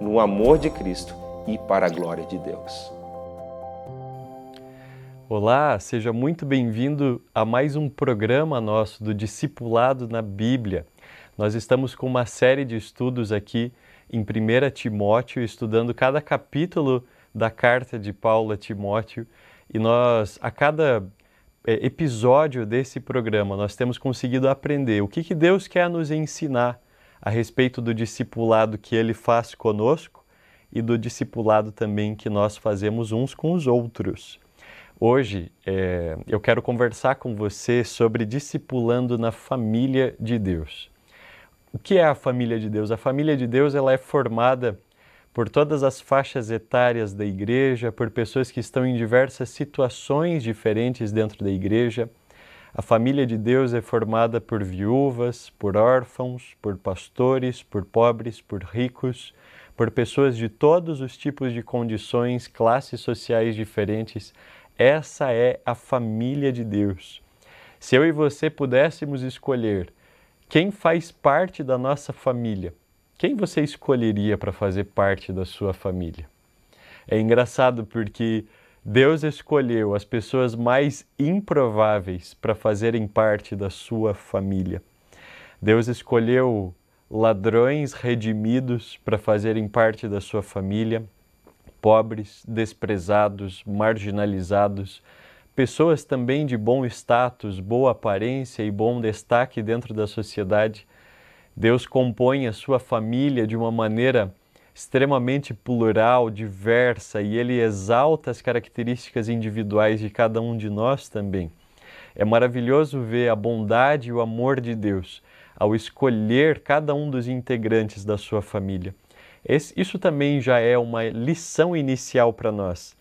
no amor de Cristo e para a glória de Deus. Olá, seja muito bem-vindo a mais um programa nosso do Discipulado na Bíblia. Nós estamos com uma série de estudos aqui em 1 Timóteo, estudando cada capítulo da carta de Paulo a Timóteo, e nós, a cada é, episódio desse programa, nós temos conseguido aprender o que, que Deus quer nos ensinar a respeito do discipulado que ele faz conosco e do discipulado também que nós fazemos uns com os outros. Hoje é, eu quero conversar com você sobre discipulando na família de Deus. O que é a família de Deus? A família de Deus ela é formada por todas as faixas etárias da igreja, por pessoas que estão em diversas situações diferentes dentro da igreja a família de Deus é formada por viúvas, por órfãos, por pastores, por pobres, por ricos, por pessoas de todos os tipos de condições, classes sociais diferentes. Essa é a família de Deus. Se eu e você pudéssemos escolher quem faz parte da nossa família, quem você escolheria para fazer parte da sua família? É engraçado porque Deus escolheu as pessoas mais improváveis para fazerem parte da sua família. Deus escolheu ladrões redimidos para fazerem parte da sua família, pobres, desprezados, marginalizados, pessoas também de bom status, boa aparência e bom destaque dentro da sociedade. Deus compõe a sua família de uma maneira extremamente plural, diversa e ele exalta as características individuais de cada um de nós também. É maravilhoso ver a bondade e o amor de Deus ao escolher cada um dos integrantes da sua família. Esse, isso também já é uma lição inicial para nós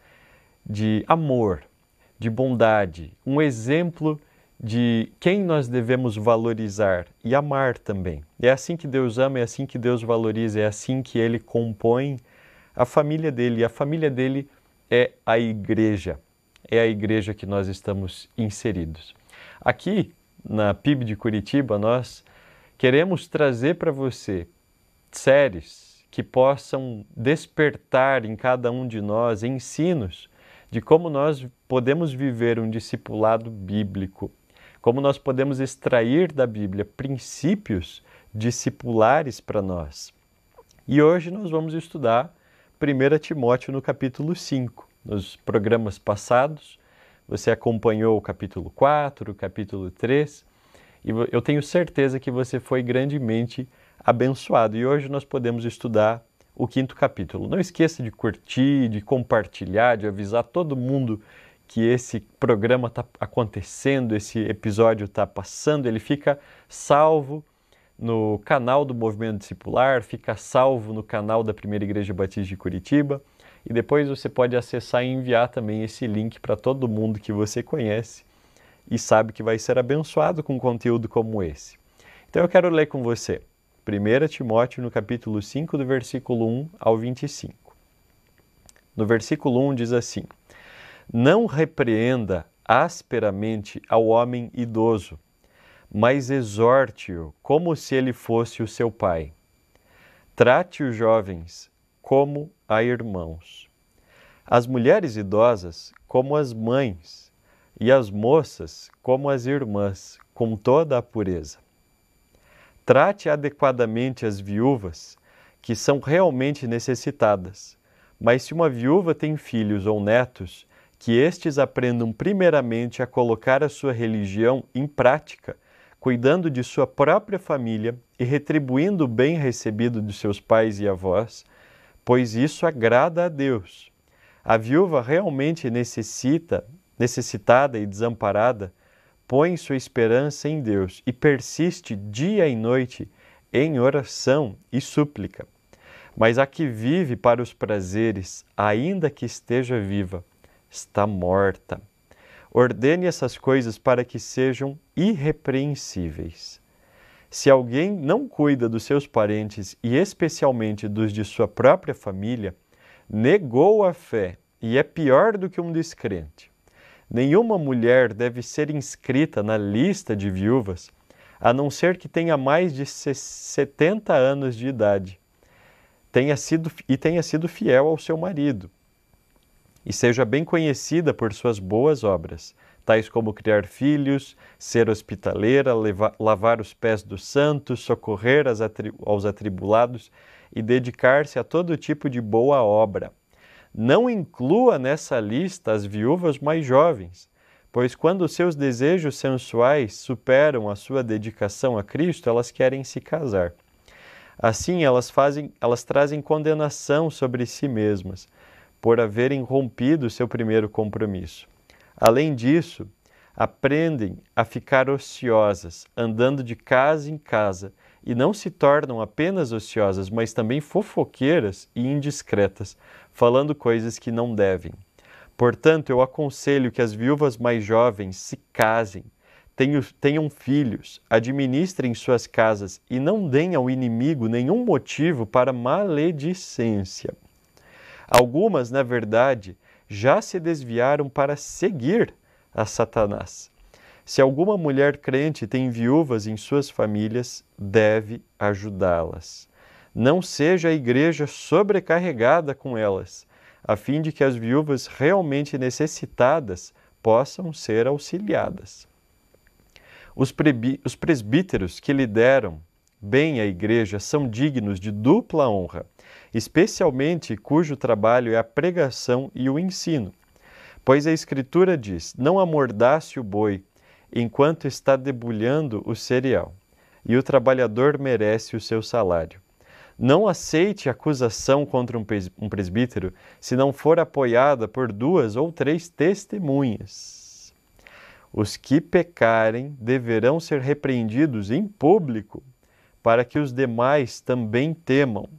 de amor, de bondade, um exemplo de quem nós devemos valorizar e amar também. É assim que Deus ama, é assim que Deus valoriza, é assim que Ele compõe a família dele. E a família dele é a igreja, é a igreja que nós estamos inseridos. Aqui na PIB de Curitiba, nós queremos trazer para você séries que possam despertar em cada um de nós ensinos de como nós podemos viver um discipulado bíblico como nós podemos extrair da Bíblia princípios discipulares para nós. E hoje nós vamos estudar 1 Timóteo no capítulo 5. Nos programas passados, você acompanhou o capítulo 4, o capítulo 3, e eu tenho certeza que você foi grandemente abençoado. E hoje nós podemos estudar o quinto capítulo. Não esqueça de curtir, de compartilhar, de avisar todo mundo que esse programa está acontecendo, esse episódio está passando, ele fica salvo no canal do Movimento Discipular, fica salvo no canal da Primeira Igreja Batista de Curitiba e depois você pode acessar e enviar também esse link para todo mundo que você conhece e sabe que vai ser abençoado com conteúdo como esse. Então eu quero ler com você 1 Timóteo no capítulo 5, do versículo 1 ao 25. No versículo 1 diz assim: não repreenda asperamente ao homem idoso, mas exorte-o como se ele fosse o seu pai. Trate os jovens como a irmãos, as mulheres idosas como as mães, e as moças como as irmãs, com toda a pureza. Trate adequadamente as viúvas, que são realmente necessitadas, Mas se uma viúva tem filhos ou netos, que estes aprendam primeiramente a colocar a sua religião em prática, cuidando de sua própria família e retribuindo o bem recebido de seus pais e avós, pois isso agrada a Deus. A viúva realmente necessita, necessitada e desamparada, põe sua esperança em Deus e persiste dia e noite em oração e súplica. Mas a que vive para os prazeres, ainda que esteja viva, está morta. Ordene essas coisas para que sejam irrepreensíveis. Se alguém não cuida dos seus parentes e especialmente dos de sua própria família, negou a fé e é pior do que um descrente. Nenhuma mulher deve ser inscrita na lista de viúvas, a não ser que tenha mais de 70 anos de idade tenha sido, e tenha sido fiel ao seu marido, e seja bem conhecida por suas boas obras, tais como criar filhos, ser hospitaleira, levar, lavar os pés dos santos, socorrer aos atribulados e dedicar-se a todo tipo de boa obra. Não inclua nessa lista as viúvas mais jovens, pois quando seus desejos sensuais superam a sua dedicação a Cristo, elas querem se casar. Assim, elas fazem, elas trazem condenação sobre si mesmas por haverem rompido seu primeiro compromisso. Além disso, aprendem a ficar ociosas, andando de casa em casa, e não se tornam apenas ociosas, mas também fofoqueiras e indiscretas, falando coisas que não devem. Portanto, eu aconselho que as viúvas mais jovens se casem tenham filhos, administrem suas casas e não deem ao inimigo nenhum motivo para maledicência. Algumas, na verdade, já se desviaram para seguir a Satanás. Se alguma mulher crente tem viúvas em suas famílias, deve ajudá-las. Não seja a igreja sobrecarregada com elas, a fim de que as viúvas realmente necessitadas possam ser auxiliadas. Os, os presbíteros que lideram bem a igreja são dignos de dupla honra, especialmente cujo trabalho é a pregação e o ensino. Pois a Escritura diz: Não amordace o boi enquanto está debulhando o cereal, e o trabalhador merece o seu salário. Não aceite acusação contra um presbítero se não for apoiada por duas ou três testemunhas. Os que pecarem deverão ser repreendidos em público, para que os demais também temam.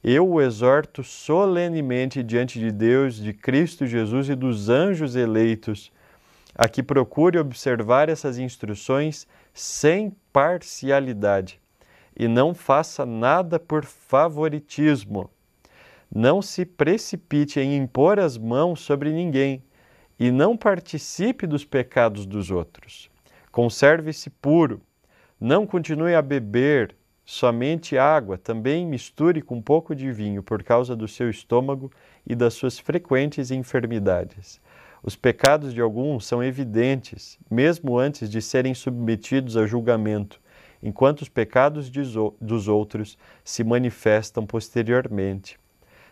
Eu o exorto solenemente diante de Deus, de Cristo Jesus e dos anjos eleitos, a que procure observar essas instruções sem parcialidade e não faça nada por favoritismo. Não se precipite em impor as mãos sobre ninguém e não participe dos pecados dos outros. Conserve-se puro. Não continue a beber somente água, também misture com um pouco de vinho por causa do seu estômago e das suas frequentes enfermidades. Os pecados de alguns são evidentes, mesmo antes de serem submetidos a julgamento, enquanto os pecados dos outros se manifestam posteriormente.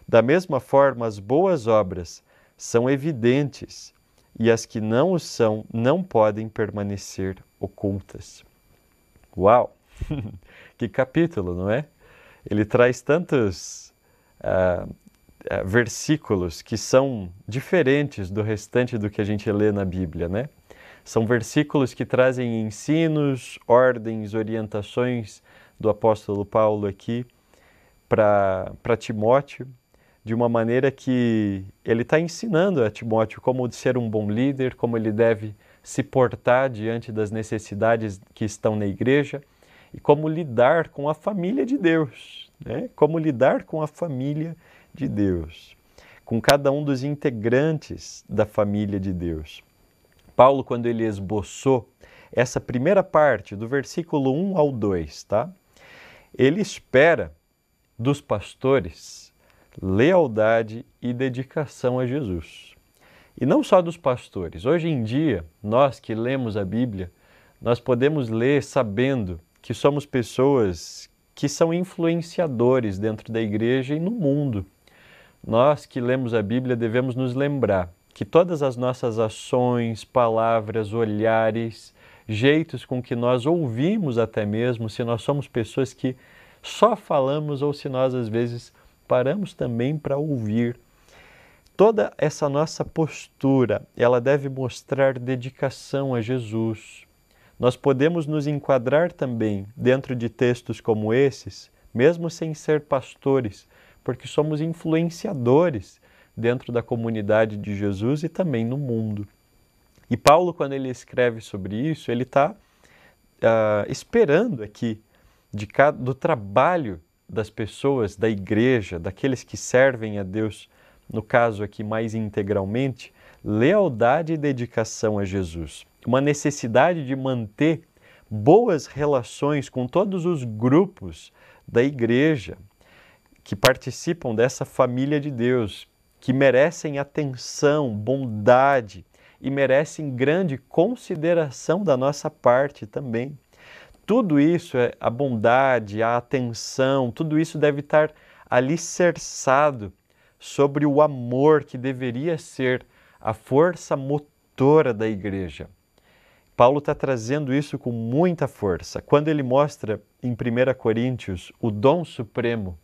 Da mesma forma, as boas obras são evidentes, e as que não o são não podem permanecer ocultas. Uau! que capítulo, não é? Ele traz tantos uh, uh, versículos que são diferentes do restante do que a gente lê na Bíblia, né? São versículos que trazem ensinos, ordens, orientações do apóstolo Paulo aqui para Timóteo, de uma maneira que ele está ensinando a Timóteo como ser um bom líder, como ele deve se portar diante das necessidades que estão na igreja e como lidar com a família de Deus, né? como lidar com a família de Deus, com cada um dos integrantes da família de Deus. Paulo, quando ele esboçou essa primeira parte, do versículo 1 ao 2, tá? ele espera dos pastores lealdade e dedicação a Jesus. E não só dos pastores. Hoje em dia, nós que lemos a Bíblia, nós podemos ler sabendo que somos pessoas que são influenciadores dentro da igreja e no mundo. nós que lemos a Bíblia devemos nos lembrar que todas as nossas ações, palavras, olhares, jeitos com que nós ouvimos até mesmo, se nós somos pessoas que só falamos ou se nós às vezes paramos também para ouvir. Toda essa nossa postura, ela deve mostrar dedicação a Jesus. Nós podemos nos enquadrar também dentro de textos como esses, mesmo sem ser pastores, porque somos influenciadores dentro da comunidade de Jesus e também no mundo. E Paulo, quando ele escreve sobre isso, ele está uh, ah, esperando aqui cada, do trabalho das pessoas, da igreja, daqueles que servem a Deus, no caso aqui mais integralmente, lealdade e dedicação a Jesus. Uma necessidade de manter boas relações com todos os grupos da igreja que participam dessa família de Deus, que merecem atenção, bondade e merecem grande consideração da nossa parte também. Tudo isso, é a bondade, a atenção, tudo isso deve estar alicerçado sobre o amor que deveria ser a força motora da igreja. Paulo está trazendo isso com muita força. Quando ele mostra em 1 Coríntios o dom supremo,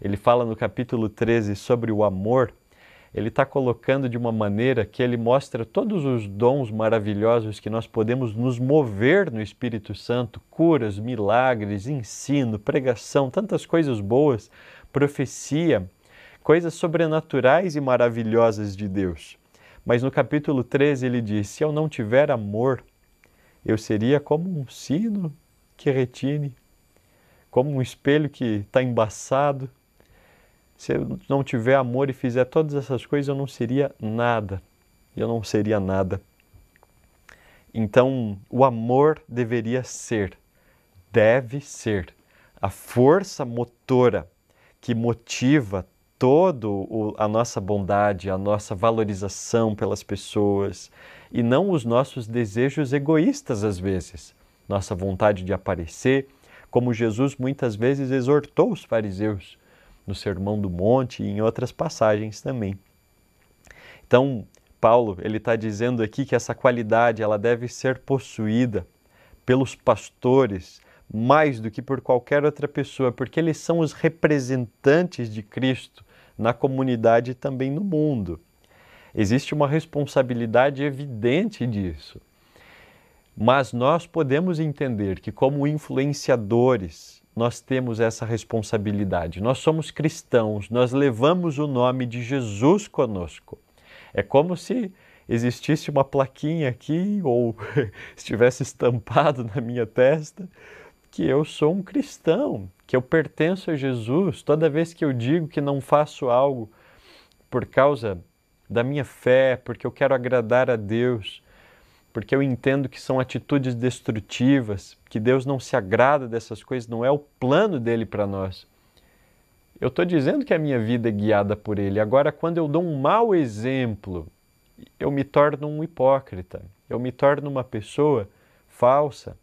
ele fala no capítulo 13 sobre o amor ele está colocando de uma maneira que ele mostra todos os dons maravilhosos que nós podemos nos mover no Espírito Santo curas, milagres, ensino, pregação, tantas coisas boas, profecia, coisas sobrenaturais e maravilhosas de Deus. Mas no capítulo 13 ele diz: Se eu não tiver amor, eu seria como um sino que retine, como um espelho que está embaçado se eu não tiver amor e fizer todas essas coisas, eu não seria nada. Eu não seria nada. Então, o amor deveria ser, deve ser, a força motora que motiva toda a nossa bondade, a nossa valorização pelas pessoas e não os nossos desejos egoístas às vezes, nossa vontade de aparecer, como Jesus muitas vezes exortou os fariseus no Sermão do Monte e em outras passagens também. Então, Paulo ele está dizendo aqui que essa qualidade ela deve ser possuída pelos pastores mais do que por qualquer outra pessoa, porque eles são os representantes de Cristo na comunidade e também no mundo. Existe uma responsabilidade evidente disso. Mas nós podemos entender que, como influenciadores nós temos essa responsabilidade. Nós somos cristãos, nós levamos o nome de Jesus conosco. É como se existisse uma plaquinha aqui ou estivesse estampado na minha testa que eu sou um cristão, que eu pertenço a Jesus. Toda vez que eu digo que não faço algo por causa da minha fé, porque eu quero agradar a Deus, porque eu entendo que são atitudes destrutivas, que Deus não se agrada dessas coisas, não é o plano dele para nós. Eu estou dizendo que a minha vida é guiada por Ele. Agora, quando eu dou um mau exemplo, eu me torno um hipócrita, eu me torno uma pessoa falsa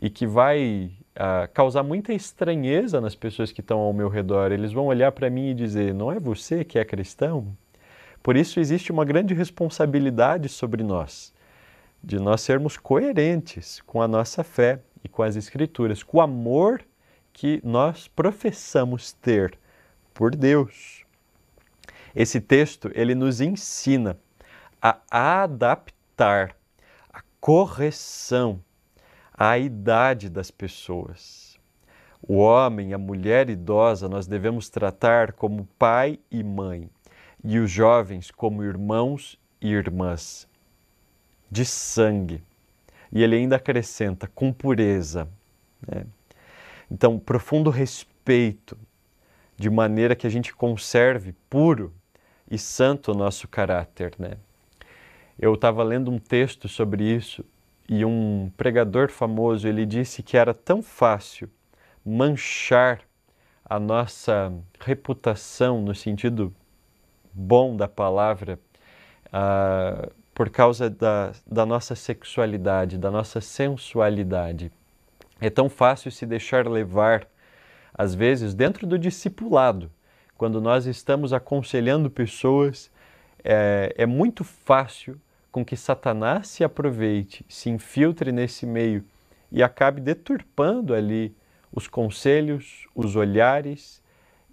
e que vai ah, causar muita estranheza nas pessoas que estão ao meu redor. Eles vão olhar para mim e dizer: Não é você que é cristão? Por isso, existe uma grande responsabilidade sobre nós de nós sermos coerentes com a nossa fé e com as Escrituras, com o amor que nós professamos ter por Deus. Esse texto ele nos ensina a adaptar a correção à idade das pessoas. O homem, a mulher idosa, nós devemos tratar como pai e mãe, e os jovens como irmãos e irmãs de sangue. E ele ainda acrescenta com pureza. Né? Então, profundo respeito, de maneira que a gente conserve puro e santo o nosso caráter. Né? Eu estava lendo um texto sobre isso e um pregador famoso ele disse que era tão fácil manchar a nossa reputação no sentido bom da palavra, uh, por causa da, da nossa sexualidade, da nossa sensualidade. É tão fácil se deixar levar, às vezes, dentro do discipulado, quando nós estamos aconselhando pessoas, é, é muito fácil com que Satanás se aproveite, se infiltre nesse meio e acabe deturpando ali os conselhos, os olhares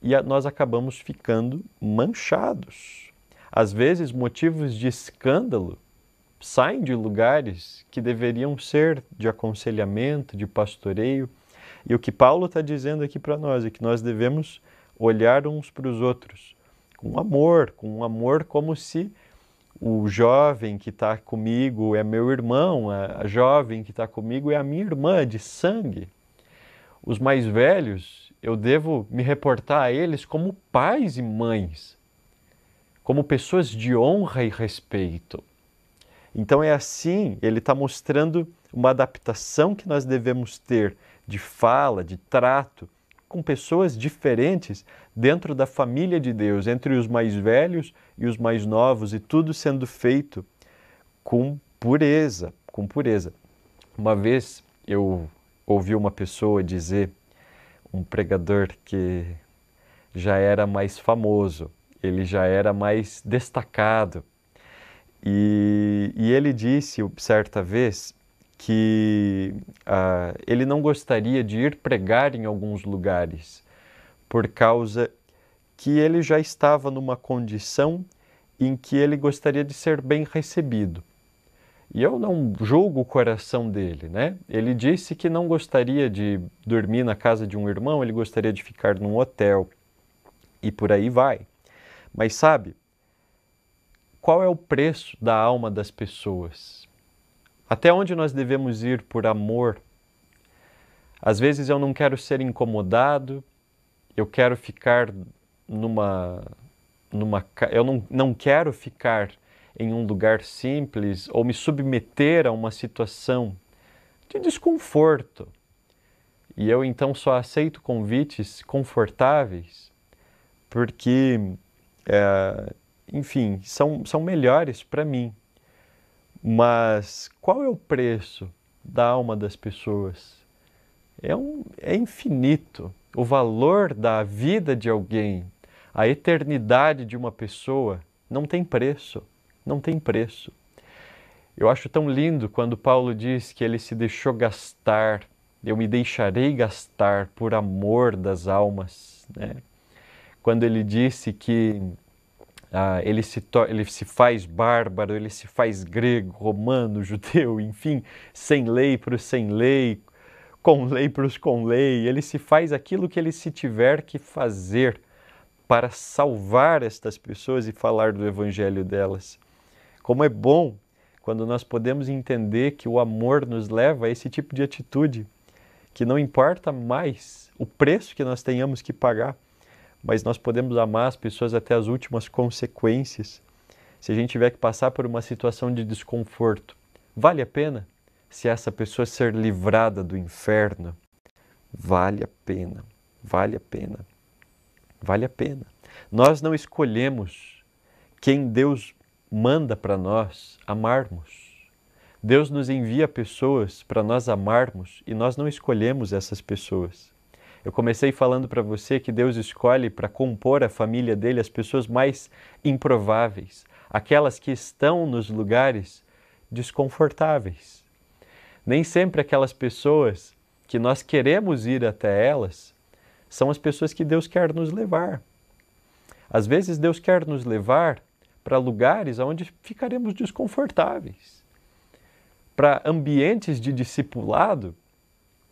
e nós acabamos ficando manchados. Às vezes, motivos de escândalo saem de lugares que deveriam ser de aconselhamento, de pastoreio. E o que Paulo está dizendo aqui para nós é que nós devemos olhar uns para os outros com amor, com um amor como se o jovem que está comigo é meu irmão, a jovem que está comigo é a minha irmã de sangue. Os mais velhos, eu devo me reportar a eles como pais e mães, como pessoas de honra e respeito. Então é assim, ele está mostrando uma adaptação que nós devemos ter de fala, de trato, com pessoas diferentes dentro da família de Deus, entre os mais velhos e os mais novos, e tudo sendo feito com pureza, com pureza. Uma vez eu ouvi uma pessoa dizer, um pregador que já era mais famoso, ele já era mais destacado, e, e ele disse certa vez que uh, ele não gostaria de ir pregar em alguns lugares, por causa que ele já estava numa condição em que ele gostaria de ser bem recebido. E eu não julgo o coração dele, né? Ele disse que não gostaria de dormir na casa de um irmão, ele gostaria de ficar num hotel e por aí vai. Mas sabe, qual é o preço da alma das pessoas? Até onde nós devemos ir por amor? Às vezes eu não quero ser incomodado, eu quero ficar numa. numa eu não, não quero ficar em um lugar simples ou me submeter a uma situação de desconforto. E eu então só aceito convites confortáveis porque, é, enfim, são, são melhores para mim. Mas qual é o preço da alma das pessoas? É, um, é infinito. O valor da vida de alguém, a eternidade de uma pessoa, não tem preço. Não tem preço. Eu acho tão lindo quando Paulo diz que ele se deixou gastar, eu me deixarei gastar por amor das almas. Né? Quando ele disse que ah, ele, se ele se faz bárbaro, ele se faz grego, romano, judeu, enfim, sem lei para os sem lei, com lei para os com lei, ele se faz aquilo que ele se tiver que fazer para salvar estas pessoas e falar do evangelho delas. Como é bom quando nós podemos entender que o amor nos leva a esse tipo de atitude, que não importa mais o preço que nós tenhamos que pagar mas nós podemos amar as pessoas até as últimas consequências. Se a gente tiver que passar por uma situação de desconforto, vale a pena? Se essa pessoa ser livrada do inferno, vale a pena, vale a pena, vale a pena. Nós não escolhemos quem Deus manda para nós amarmos. Deus nos envia pessoas para nós amarmos e nós não escolhemos essas pessoas. Eu comecei falando para você que Deus escolhe para compor a família dele as pessoas mais improváveis, aquelas que estão nos lugares desconfortáveis. Nem sempre aquelas pessoas que nós queremos ir até elas são as pessoas que Deus quer nos levar. Às vezes Deus quer nos levar para lugares onde ficaremos desconfortáveis, para ambientes de discipulado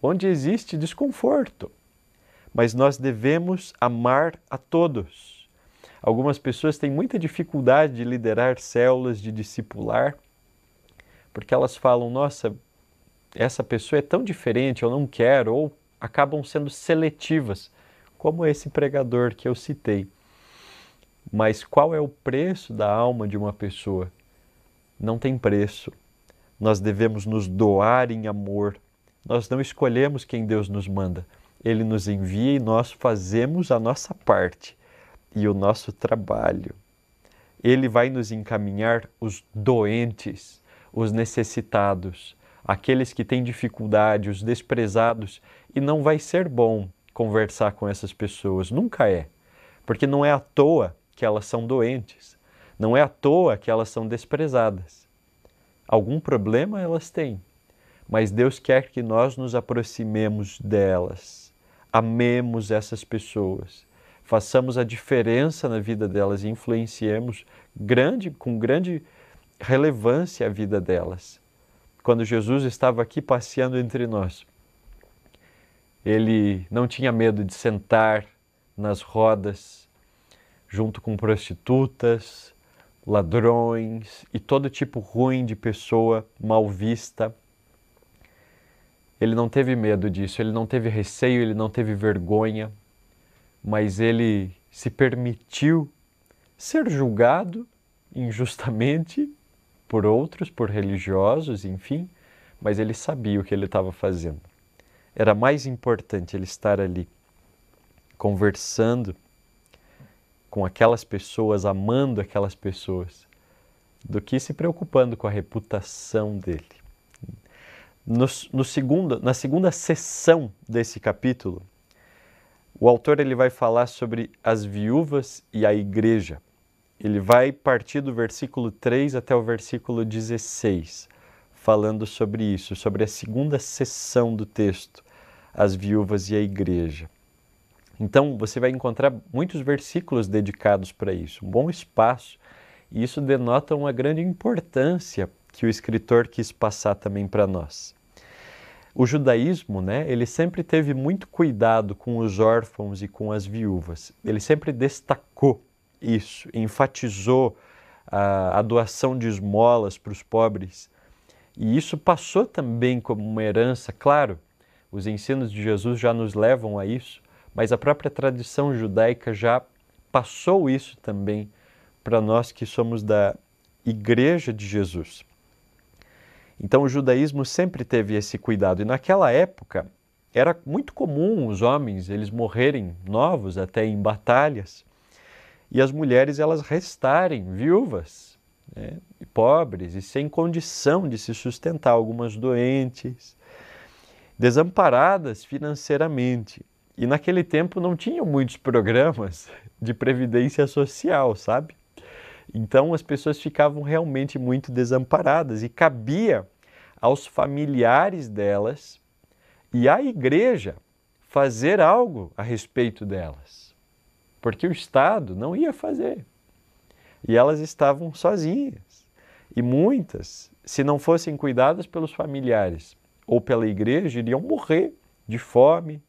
onde existe desconforto mas nós devemos amar a todos. Algumas pessoas têm muita dificuldade de liderar células, de discipular, porque elas falam: nossa, essa pessoa é tão diferente, eu não quero, ou acabam sendo seletivas, como esse pregador que eu citei. Mas qual é o preço da alma de uma pessoa? Não tem preço. Nós devemos nos doar em amor. Nós não escolhemos quem Deus nos manda ele nos envia e nós fazemos a nossa parte e o nosso trabalho. Ele vai nos encaminhar os doentes, os necessitados, aqueles que têm dificuldade, os desprezados, e não vai ser bom conversar com essas pessoas, nunca é. porque não é à toa que elas são doentes, não é à toa que elas são desprezadas. Algum problema elas têm, mas Deus quer que nós nos aproximemos delas, amemos essas pessoas, façamos a diferença na vida delas e influenciemos grande, com grande relevância a vida delas. Quando Jesus estava aqui passeando entre nós, ele não tinha medo de sentar nas rodas junto com prostitutas, ladrões e todo tipo ruim de pessoa mal vista. Ele não teve medo disso, ele não teve receio, ele não teve vergonha, mas ele se permitiu ser julgado injustamente por outros, por religiosos, enfim, mas ele sabia o que ele estava fazendo. Era mais importante ele estar ali conversando com aquelas pessoas, amando aquelas pessoas, do que se preocupando com a reputação dele. No, no segundo, na segunda sessão desse capítulo, o autor ele vai falar sobre as viúvas e a igreja. Ele vai partir do versículo 3 até o versículo 16, falando sobre isso, sobre a segunda sessão do texto, as viúvas e a igreja. Então, você vai encontrar muitos versículos dedicados para isso, um bom espaço, e isso denota uma grande importância que o escritor quis passar também para nós. O judaísmo, né, ele sempre teve muito cuidado com os órfãos e com as viúvas. Ele sempre destacou isso, enfatizou a, a doação de esmolas para os pobres. E isso passou também como uma herança, claro, os ensinos de Jesus já nos levam a isso, mas a própria tradição judaica já passou isso também para nós que somos da Igreja de Jesus. Então o judaísmo sempre teve esse cuidado e naquela época era muito comum os homens eles morrerem novos até em batalhas e as mulheres elas restarem viúvas, né, pobres e sem condição de se sustentar, algumas doentes, desamparadas financeiramente. E naquele tempo não tinham muitos programas de previdência social, sabe? Então as pessoas ficavam realmente muito desamparadas e cabia aos familiares delas e à igreja fazer algo a respeito delas. Porque o Estado não ia fazer. E elas estavam sozinhas. E muitas, se não fossem cuidadas pelos familiares ou pela igreja, iriam morrer de fome,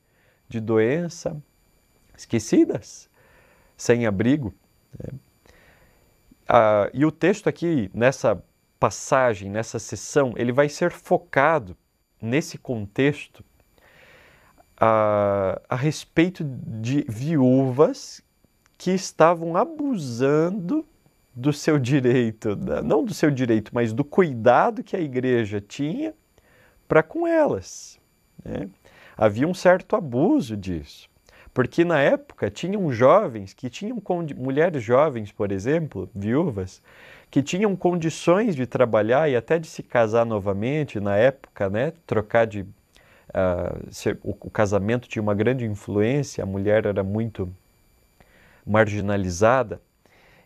de doença, esquecidas, sem abrigo. Né? Ah, e o texto aqui, nessa passagem, nessa sessão, ele vai ser focado nesse contexto a, a respeito de viúvas que estavam abusando do seu direito, não do seu direito, mas do cuidado que a igreja tinha para com elas. Né? havia um certo abuso disso. Porque na época tinham jovens que tinham mulheres jovens, por exemplo, viúvas, que tinham condições de trabalhar e até de se casar novamente na época, né? Trocar de uh, ser, o, o casamento tinha uma grande influência, a mulher era muito marginalizada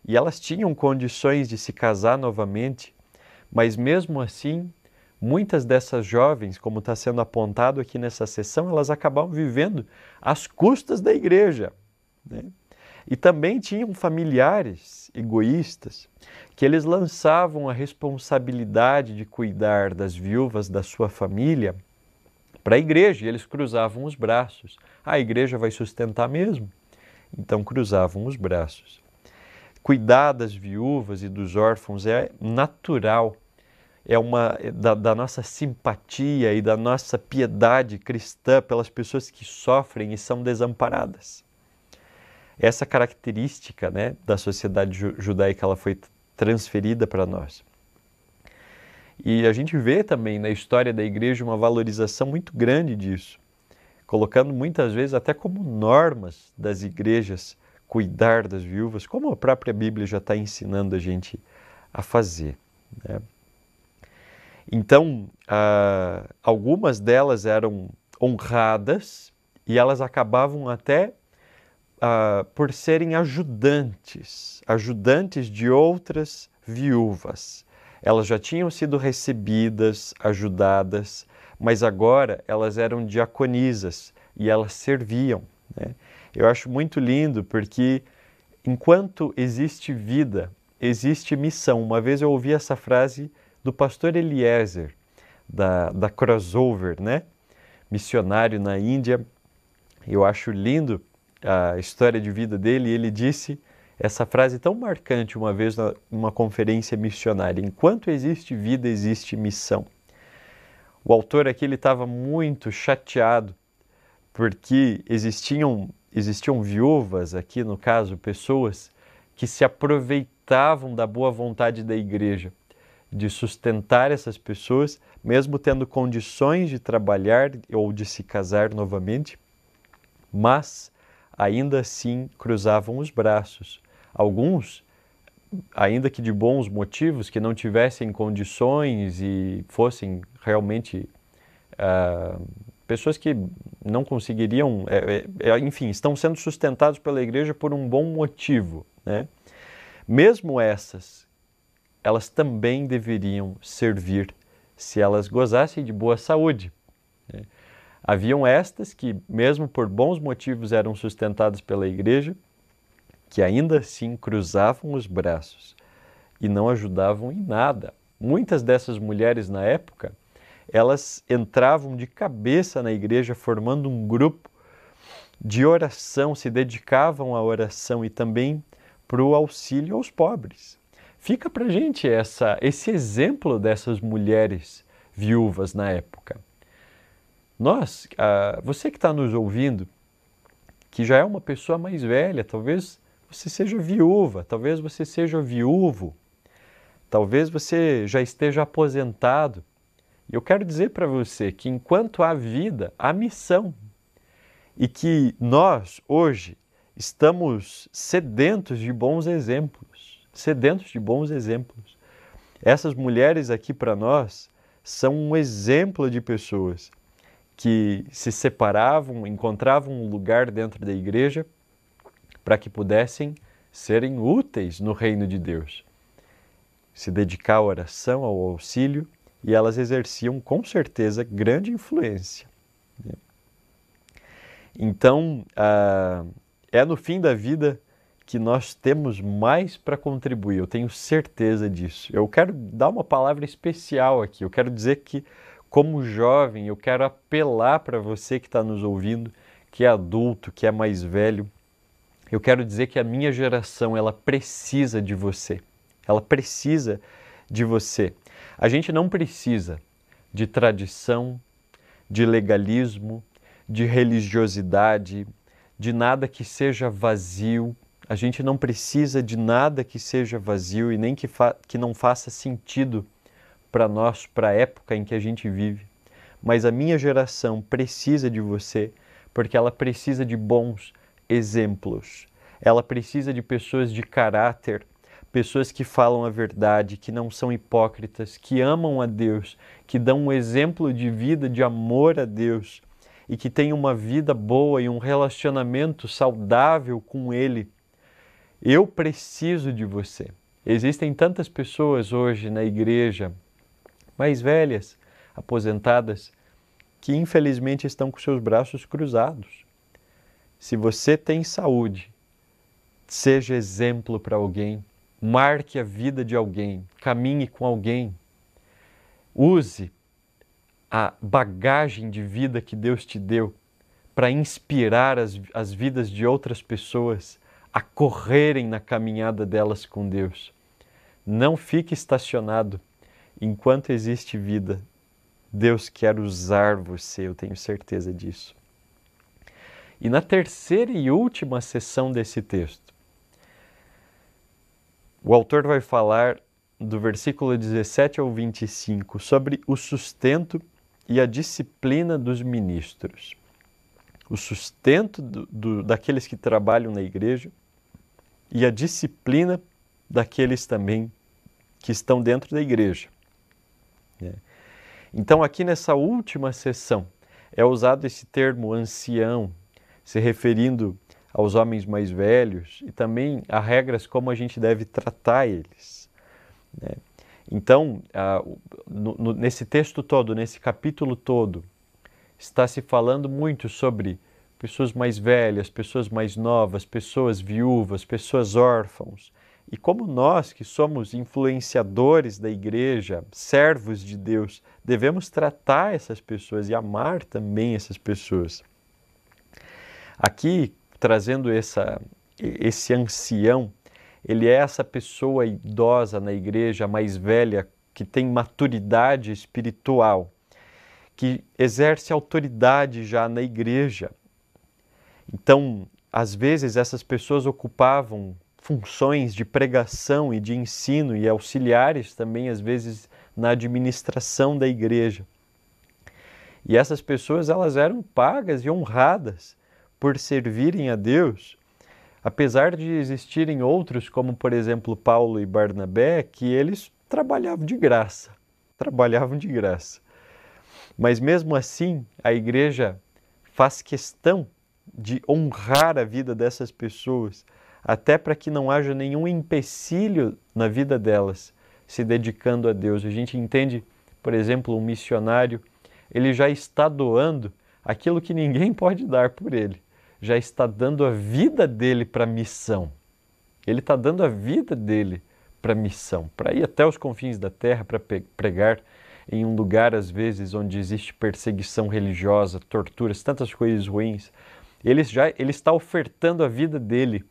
e elas tinham condições de se casar novamente, mas mesmo assim muitas dessas jovens, como está sendo apontado aqui nessa sessão, elas acabavam vivendo às custas da igreja. Né? E também tinham familiares egoístas que eles lançavam a responsabilidade de cuidar das viúvas da sua família para a igreja e eles cruzavam os braços. A igreja vai sustentar mesmo. Então cruzavam os braços. Cuidar das viúvas e dos órfãos é natural é uma da, da, nossa simpatia e da nossa piedade cristã pelas pessoas que sofrem e são desamparadas. Essa característica né, da sociedade judaica ela foi transferida para nós. E a gente vê também na história da igreja uma valorização muito grande disso, colocando muitas vezes até como normas das igrejas cuidar das viúvas, como a própria Bíblia já está ensinando a gente a fazer. Né? Então, uh, algumas delas eram honradas e elas acabavam até uh, por serem ajudantes, ajudantes de outras viúvas. Elas já tinham sido recebidas, ajudadas, mas agora elas eram diaconisas e elas serviam. Né? Eu acho muito lindo porque enquanto existe vida, existe missão. Uma vez eu ouvi essa frase do pastor Eliezer, da, da Crossover, né? missionário na Índia. Eu acho lindo a história de vida dele. Ele disse essa frase tão marcante uma vez numa conferência missionária: Enquanto existe vida, existe missão. O autor aqui estava muito chateado porque existiam existiam viúvas aqui no caso pessoas que se aproveitavam da boa vontade da igreja de sustentar essas pessoas, mesmo tendo condições de trabalhar ou de se casar novamente, mas ainda assim cruzavam os braços. Alguns, ainda que de bons motivos, que não tivessem condições e fossem realmente uh, pessoas que não conseguiriam, é, é, enfim, estão sendo sustentados pela igreja por um bom motivo, né? Mesmo essas elas também deveriam servir se elas gozassem de boa saúde. Né? Haviam estas que, mesmo por bons motivos, eram sustentadas pela igreja, que ainda assim cruzavam os braços e não ajudavam em nada. Muitas dessas mulheres na época, elas entravam de cabeça na igreja formando um grupo de oração, se dedicavam à oração e também para o auxílio aos pobres. Fica para gente essa, esse exemplo dessas mulheres viúvas na época. Nós, você que está nos ouvindo, que já é uma pessoa mais velha, talvez você seja viúva, talvez você seja viúvo, talvez você já esteja aposentado. E eu quero dizer para você que enquanto há vida, há missão. E que nós, hoje, estamos sedentos de bons exemplos sedentos de bons exemplos. Essas mulheres aqui para nós são um exemplo de pessoas que se separavam, encontravam um lugar dentro da igreja para que pudessem serem úteis no reino de Deus. Se dedicar à oração, ao auxílio, e elas exerciam com certeza grande influência. Então, ah, é no fim da vida que nós temos mais para contribuir, eu tenho certeza disso. Eu quero dar uma palavra especial aqui, eu quero dizer que, como jovem, eu quero apelar para você que está nos ouvindo, que é adulto, que é mais velho. Eu quero dizer que a minha geração, ela precisa de você. Ela precisa de você. A gente não precisa de tradição, de legalismo, de religiosidade, de nada que seja vazio, a gente não precisa de nada que seja vazio e nem que, que não faça sentido para nós, para a época em que a gente vive. Mas a minha geração precisa de você porque ela precisa de bons exemplos. Ela precisa de pessoas de caráter, pessoas que falam a verdade, que não são hipócritas, que amam a Deus, que dão um exemplo de vida, de amor a Deus e que têm uma vida boa e um relacionamento saudável com Ele eu preciso de você. Existem tantas pessoas hoje na igreja, mais velhas, aposentadas, que infelizmente estão com seus braços cruzados. Se você tem saúde, seja exemplo para alguém, marque a vida de alguém, caminhe com alguém, use a bagagem de vida que Deus te deu para inspirar as, as vidas de outras pessoas a correrem na caminhada delas com Deus. Não fique estacionado enquanto existe vida. Deus quer usar você, eu tenho certeza disso. E na terceira e última sessão desse texto, o autor vai falar do versículo 17 ao 25 sobre o sustento e a disciplina dos ministros. O sustento do, do, daqueles que trabalham na igreja e a disciplina daqueles também que estão dentro da igreja. Né? Então, aqui nessa última sessão, é usado esse termo ancião, se referindo aos homens mais velhos e também há regras como a gente deve tratar eles. Né? Então, no, no, nesse texto todo, nesse capítulo todo, está se falando muito sobre pessoas mais velhas, pessoas mais novas, pessoas viúvas, pessoas órfãos. E como nós, que somos influenciadores da igreja, servos de Deus, devemos tratar essas pessoas e amar também essas pessoas. Aqui, trazendo essa, esse ancião ele é essa pessoa idosa na igreja, mais velha, que tem maturidade espiritual, que exerce autoridade já na igreja. Então, às vezes, essas pessoas ocupavam funções de pregação e de ensino e auxiliares também, às vezes, na administração da igreja. E essas pessoas elas eram pagas e honradas por servirem a Deus Apesar de existirem outros, como por exemplo Paulo e Barnabé, que eles trabalhavam de graça, trabalhavam de graça. Mas mesmo assim, a igreja faz questão de honrar a vida dessas pessoas, até para que não haja nenhum empecilho na vida delas se dedicando a Deus. A gente entende, por exemplo, um missionário, ele já está doando aquilo que ninguém pode dar por ele já está dando a vida dele para a missão. Ele está dando a vida dele para a missão, para ir até os confins da terra, para pregar em um lugar, às vezes, onde existe perseguição religiosa, torturas, tantas coisas ruins. Ele, já, ele está ofertando a vida dele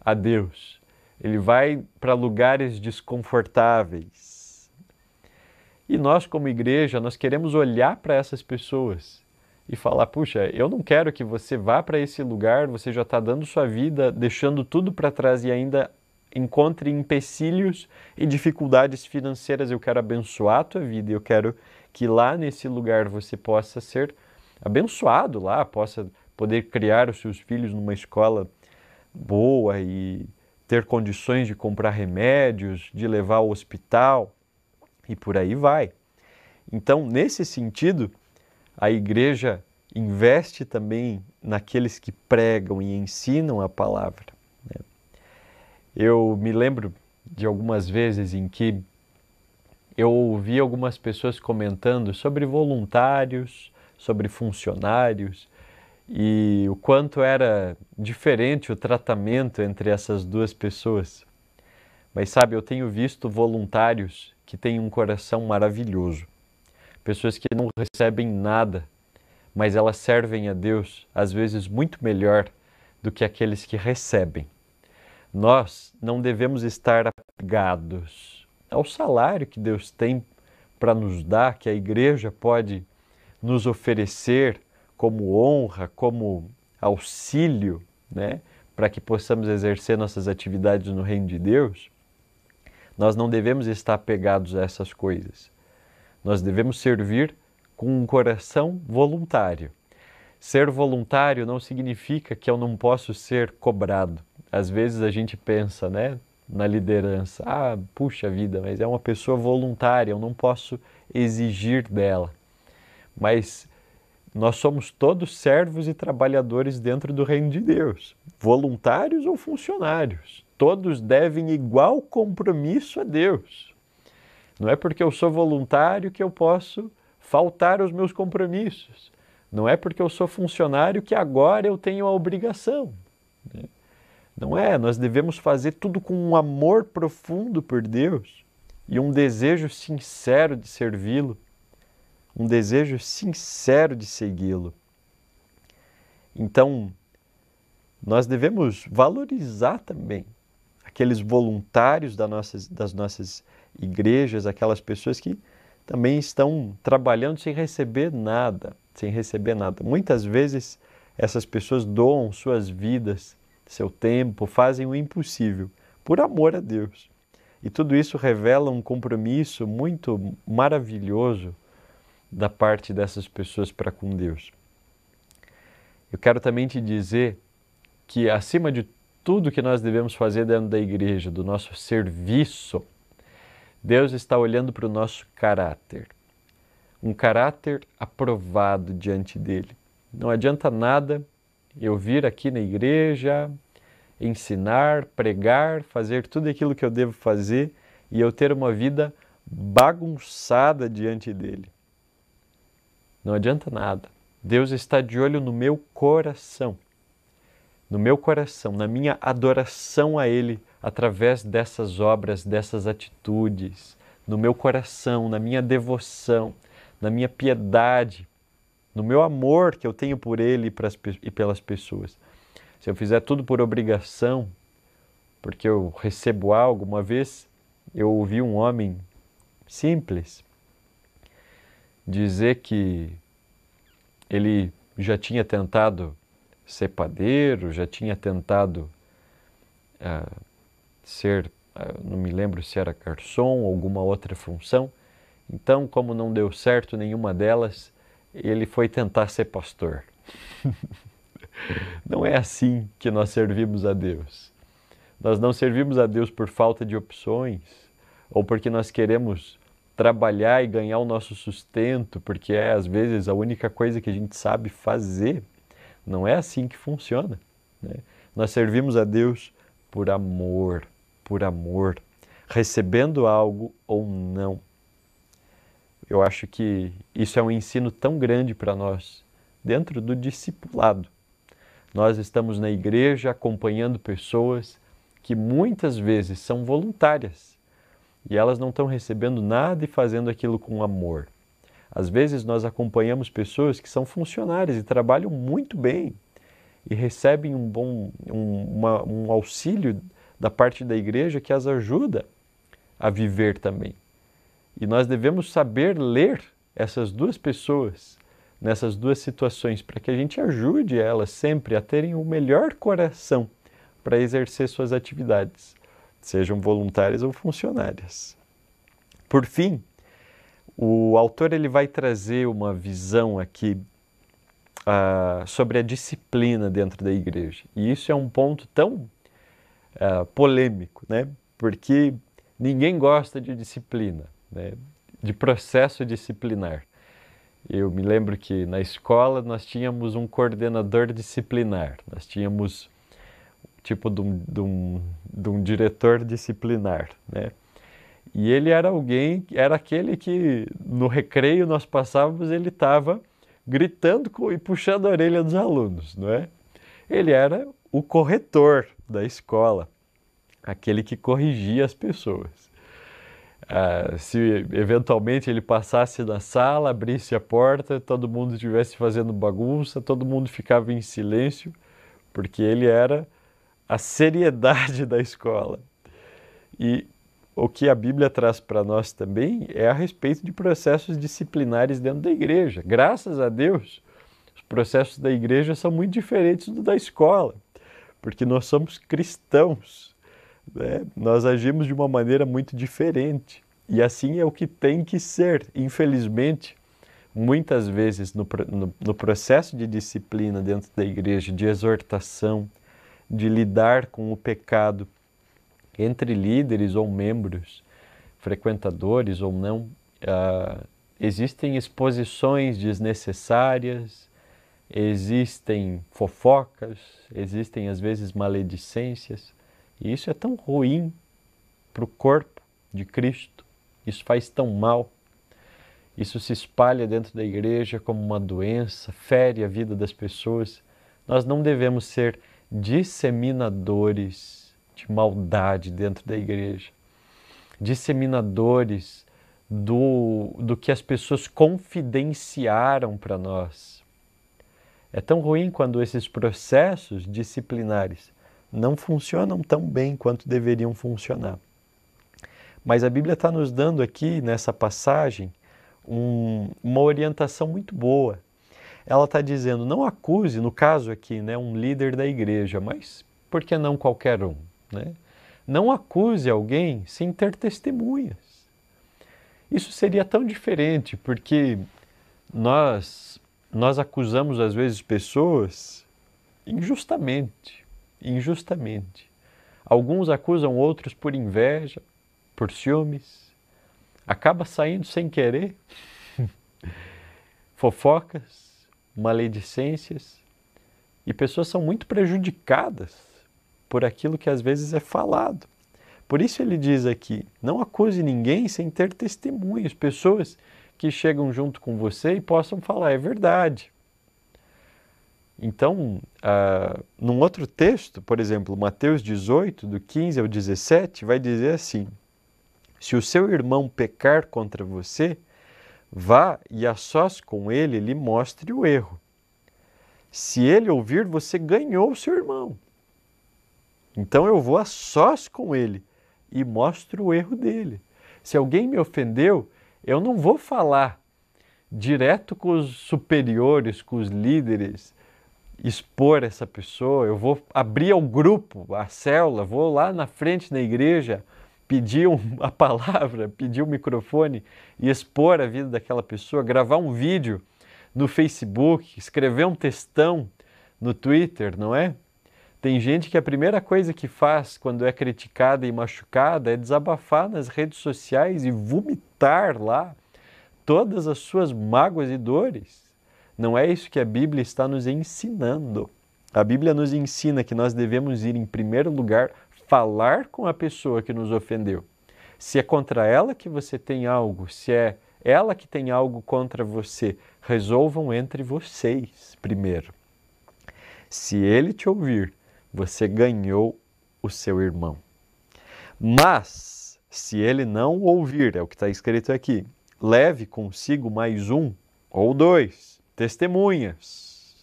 a Deus. Ele vai para lugares desconfortáveis. E nós, como igreja, nós queremos olhar para essas pessoas e falar: puxa, eu não quero que você vá para esse lugar, você já está dando sua vida, deixando tudo para trás e ainda encontre empecilhos e dificuldades financeiras. Eu quero abençoar a tua vida, eu quero que lá nesse lugar você possa ser abençoado lá, possa poder criar os seus filhos numa escola boa e ter condições de comprar remédios, de levar ao hospital e por aí vai. Então, nesse sentido, a igreja investe também naqueles que pregam e ensinam a palavra. Eu me lembro de algumas vezes em que eu ouvi algumas pessoas comentando sobre voluntários, sobre funcionários e o quanto era diferente o tratamento entre essas duas pessoas. Mas sabe, eu tenho visto voluntários que têm um coração maravilhoso pessoas que não recebem nada, mas elas servem a Deus às vezes muito melhor do que aqueles que recebem. Nós não devemos estar apegados ao salário que Deus tem para nos dar, que a igreja pode nos oferecer como honra, como auxílio, né, para que possamos exercer nossas atividades no reino de Deus. Nós não devemos estar apegados a essas coisas. Nós devemos servir com um coração voluntário. Ser voluntário não significa que eu não posso ser cobrado. Às vezes a gente pensa, né, na liderança, ah, puxa vida, mas é uma pessoa voluntária, eu não posso exigir dela. Mas nós somos todos servos e trabalhadores dentro do reino de Deus, voluntários ou funcionários. Todos devem igual compromisso a Deus. Não é porque eu sou voluntário que eu posso faltar aos meus compromissos. Não é porque eu sou funcionário que agora eu tenho a obrigação. Né? Não é, nós devemos fazer tudo com um amor profundo por Deus e um desejo sincero de servi-lo, um desejo sincero de segui-lo. Então, nós devemos valorizar também aqueles voluntários das nossas, das nossas igrejas, aquelas pessoas que também estão trabalhando sem receber nada, sem receber nada. Muitas vezes essas pessoas doam suas vidas, seu tempo, fazem o impossível por amor a Deus. E tudo isso revela um compromisso muito maravilhoso da parte dessas pessoas para com Deus. Eu quero também te dizer que, acima de tudo que nós devemos fazer dentro da igreja, do nosso serviço, Deus está olhando para o nosso caráter, um caráter aprovado diante dele. Não adianta nada eu vir aqui na igreja, ensinar, pregar, fazer tudo aquilo que eu devo fazer e eu ter uma vida bagunçada diante dele. Não adianta nada. Deus está de olho no meu coração, no meu coração, na minha adoração a Ele através dessas obras, dessas atitudes, no meu coração, na minha devoção, na minha piedade, no meu amor que eu tenho por Ele e pelas pessoas. Se eu fizer tudo por obrigação, porque eu recebo algo, uma vez eu ouvi um homem simples dizer que ele já tinha tentado ser padeiro, já tinha tentado uh, ser, uh, não me lembro se era garçom ou alguma outra função. Então, como não deu certo nenhuma delas, ele foi tentar ser pastor. não é assim que nós servimos a Deus. Nós não servimos a Deus por falta de opções ou porque nós queremos trabalhar e ganhar o nosso sustento, porque é às vezes a única coisa que a gente sabe fazer. Não é assim que funciona. Né? Nós servimos a Deus por amor, por amor, recebendo algo ou não. Eu acho que isso é um ensino tão grande para nós, dentro do discipulado. Nós estamos na igreja acompanhando pessoas que muitas vezes são voluntárias e elas não estão recebendo nada e fazendo aquilo com amor. Às vezes nós acompanhamos pessoas que são funcionárias e trabalham muito bem e recebem um bom um, uma, um auxílio da parte da igreja que as ajuda a viver também. E nós devemos saber ler essas duas pessoas nessas duas situações para que a gente ajude elas sempre a terem o melhor coração para exercer suas atividades sejam voluntárias ou funcionárias. Por fim, o autor ele vai trazer uma visão aqui uh, sobre a disciplina dentro da igreja. E isso é um ponto tão uh, polêmico, né? porque ninguém gosta de disciplina, né? de processo disciplinar. Eu me lembro que na escola nós tínhamos um coordenador disciplinar, nós tínhamos tipo de um, de um, de um diretor disciplinar, né? E ele era alguém, era aquele que no recreio nós passávamos, ele estava gritando e puxando a orelha dos alunos, não é? Ele era o corretor da escola, aquele que corrigia as pessoas. Ah, se eventualmente ele passasse na sala, abrisse a porta, todo mundo estivesse fazendo bagunça, todo mundo ficava em silêncio, porque ele era a seriedade da escola. E o que a Bíblia traz para nós também é a respeito de processos disciplinares dentro da igreja. Graças a Deus, os processos da igreja são muito diferentes do da escola, porque nós somos cristãos, né? nós agimos de uma maneira muito diferente. E assim é o que tem que ser. Infelizmente, muitas vezes no, no, no processo de disciplina dentro da igreja, de exortação, de lidar com o pecado entre líderes ou membros, frequentadores ou não, uh, existem exposições desnecessárias, existem fofocas, existem às vezes maledicências, e isso é tão ruim para o corpo de Cristo, isso faz tão mal. Isso se espalha dentro da igreja como uma doença, fere a vida das pessoas. Nós não devemos ser disseminadores de maldade dentro da igreja, disseminadores do, do que as pessoas confidenciaram para nós. É tão ruim quando esses processos disciplinares não funcionam tão bem quanto deveriam funcionar. Mas a Bíblia está nos dando aqui, nessa passagem, um, uma orientação muito boa ela está dizendo: não acuse, no caso aqui, né, um líder da igreja, mas por que não qualquer um? Né? Não acuse alguém sem ter testemunhas. Isso seria tão diferente, porque nós, nós acusamos às vezes pessoas injustamente, injustamente. Alguns acusam outros por inveja, por ciúmes, acaba saindo sem querer, fofocas, maledicências, E pessoas são muito prejudicadas por aquilo que às vezes é falado. Por isso ele diz aqui: não acuse ninguém sem ter testemunhas, pessoas que chegam junto com você e possam falar, é verdade. Então, uh, num outro texto, por exemplo, Mateus 18, do 15 ao 17, vai dizer assim: Se o seu irmão pecar contra você, vá e a sós com ele lhe mostre o erro. Se ele ouvir, você ganhou o seu irmão. Então eu vou a sós com ele e mostro o erro dele. Se alguém me ofendeu, eu não vou falar direto com os superiores, com os líderes, expor essa pessoa, eu vou abrir o grupo, a célula, vou lá na frente da igreja, pedir a palavra, pedir o microfone e expor a vida daquela pessoa, gravar um vídeo no Facebook, escrever um textão no Twitter, não é? Tem gente que a primeira coisa que faz quando é criticada e machucada é desabafar nas redes sociais e vomitar lá todas as suas mágoas e dores. Não é isso que a Bíblia está nos ensinando. A Bíblia nos ensina que nós devemos ir, em primeiro lugar, falar com a pessoa que nos ofendeu. Se é contra ela que você tem algo, se é ela que tem algo contra você, resolvam entre vocês primeiro. Se ele te ouvir, você ganhou o seu irmão. Mas, se ele não ouvir, é o que está escrito aqui, leve consigo mais um ou dois testemunhas,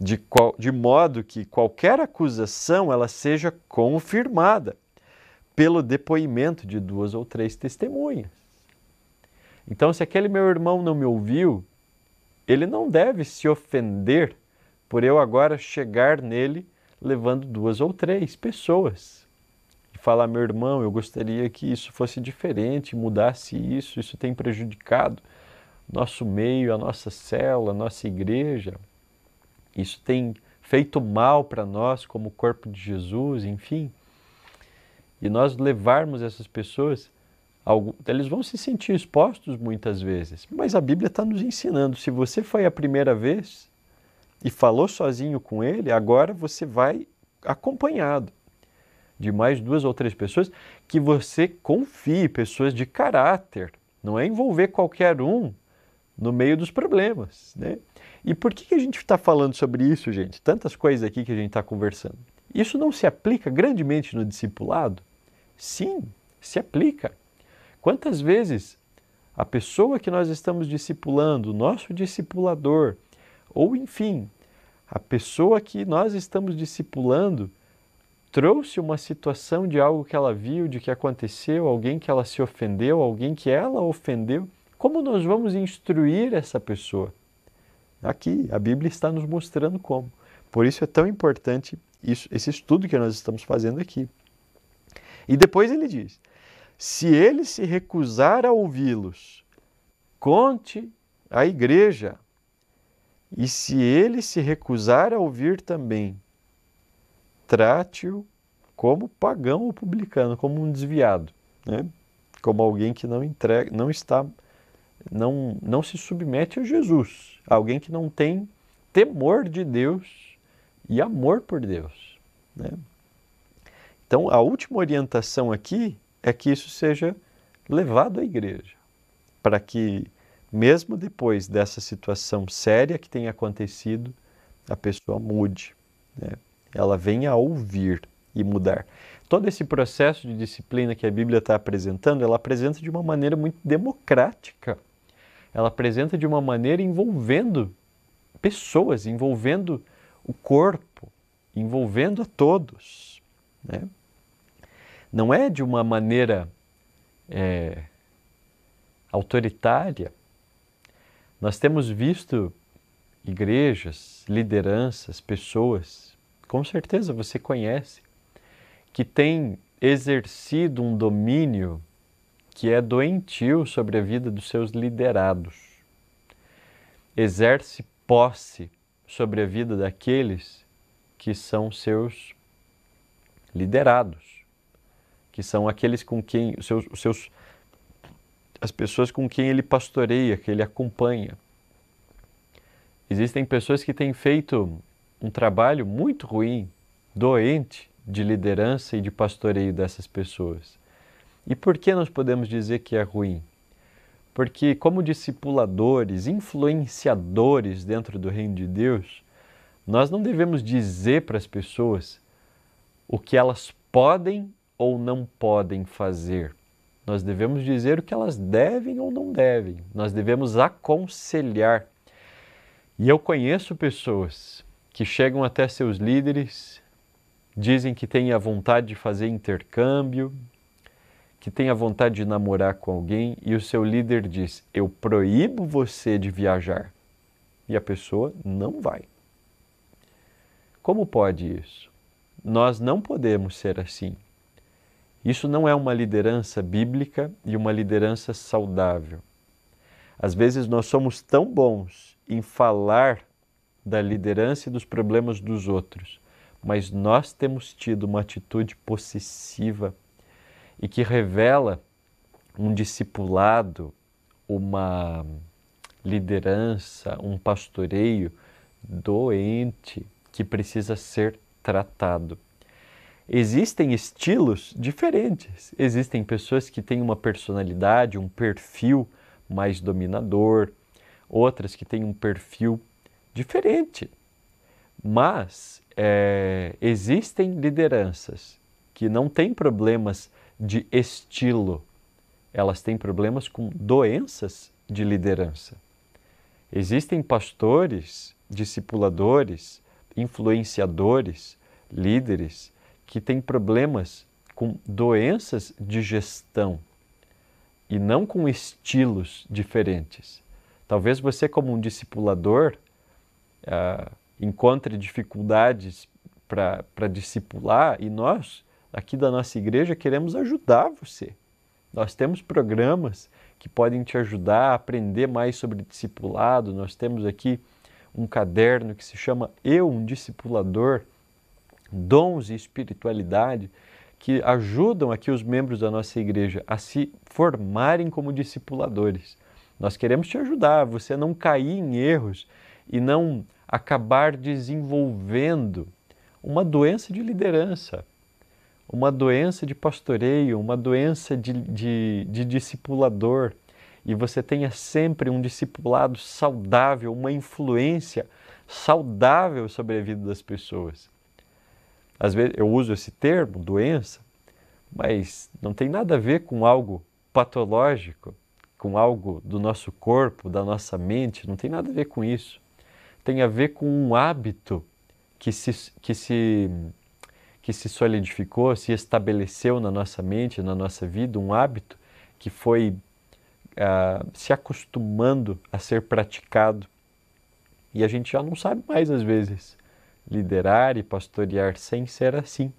de, qual, de modo que qualquer acusação ela seja confirmada pelo depoimento de duas ou três testemunhas. Então, se aquele meu irmão não me ouviu, ele não deve se ofender por eu agora chegar nele levando duas ou três pessoas e falar: meu irmão, eu gostaria que isso fosse diferente, mudasse isso, isso tem prejudicado nosso meio, a nossa célula, a nossa igreja. Isso tem feito mal para nós como corpo de Jesus, enfim. E nós levarmos essas pessoas, eles vão se sentir expostos muitas vezes, mas a Bíblia está nos ensinando: se você foi a primeira vez e falou sozinho com ele, agora você vai acompanhado de mais duas ou três pessoas que você confie, pessoas de caráter. Não é envolver qualquer um no meio dos problemas. Né? E por que, que a gente está falando sobre isso, gente? Tantas coisas aqui que a gente está conversando. Isso não se aplica grandemente no discipulado? Sim, se aplica. Quantas vezes a pessoa que nós estamos discipulando, o nosso discipulador, ou enfim, a pessoa que nós estamos discipulando, trouxe uma situação de algo que ela viu, de que aconteceu, alguém que ela se ofendeu, alguém que ela ofendeu, como nós vamos instruir essa pessoa? Aqui, a Bíblia está nos mostrando como. Por isso é tão importante isso, esse estudo que nós estamos fazendo aqui. E depois ele diz: se ele se recusar a ouvi-los, conte à igreja. E se ele se recusar a ouvir também, trate-o como pagão ou publicano, como um desviado, né? como alguém que não entrega, não está não, não se submete a Jesus, alguém que não tem temor de Deus e amor por Deus. Né? Então, a última orientação aqui é que isso seja levado à igreja, para que, mesmo depois dessa situação séria que tem acontecido, a pessoa mude, né? ela venha a ouvir e mudar. Todo esse processo de disciplina que a Bíblia está apresentando, ela apresenta de uma maneira muito democrática ela apresenta de uma maneira envolvendo pessoas, envolvendo o corpo, envolvendo a todos. Né? Não é de uma maneira é, autoritária. Nós temos visto igrejas, lideranças, pessoas, com certeza você conhece, que têm exercido um domínio que é doentio sobre a vida dos seus liderados. Exerce posse sobre a vida daqueles que são seus liderados, que são aqueles com quem os seus, os seus as pessoas com quem ele pastoreia, que ele acompanha. Existem pessoas que têm feito um trabalho muito ruim, doente de liderança e de pastoreio dessas pessoas. E por que nós podemos dizer que é ruim? Porque, como discipuladores, influenciadores dentro do reino de Deus, nós não devemos dizer para as pessoas o que elas podem ou não podem fazer. Nós devemos dizer o que elas devem ou não devem. Nós devemos aconselhar. E eu conheço pessoas que chegam até seus líderes, dizem que têm a vontade de fazer intercâmbio, que a vontade de namorar com alguém e o seu líder diz: Eu proíbo você de viajar. E a pessoa não vai. Como pode isso? Nós não podemos ser assim. Isso não é uma liderança bíblica e uma liderança saudável. Às vezes nós somos tão bons em falar da liderança e dos problemas dos outros, mas nós temos tido uma atitude possessiva e que revela um discipulado, uma liderança, um pastoreio doente que precisa ser tratado. Existem estilos diferentes. Existem pessoas que têm uma personalidade, um perfil mais dominador, outras que têm um perfil diferente. Mas é, existem lideranças que não têm problemas de estilo, elas têm problemas com doenças de liderança. Existem pastores, discipuladores, influenciadores, líderes que têm problemas com doenças de gestão e não com estilos diferentes. Talvez você, como um discipulador, uh, encontre dificuldades para discipular e nós, aqui da nossa igreja, queremos ajudar você. Nós temos programas que podem te ajudar a aprender mais sobre discipulado. Nós temos aqui um caderno que se chama Eu, um Discipulador dons e espiritualidade que ajudam aqui os membros da nossa igreja a se formarem como discipuladores. Nós queremos te ajudar, você não cair em erros e não acabar desenvolvendo uma doença de liderança, uma doença de pastoreio, uma doença de, de, de discipulador. E você tenha sempre um discipulado saudável, uma influência saudável sobre a vida das pessoas. Às vezes eu uso esse termo, doença, mas não tem nada a ver com algo patológico, com algo do nosso corpo, da nossa mente, não tem nada a ver com isso. Tem a ver com um hábito que se, que se, que se solidificou, se estabeleceu na nossa mente, na nossa vida, um hábito que foi uh, se acostumando a ser praticado e a gente já não sabe mais às vezes liderar e pastorear sem ser assim.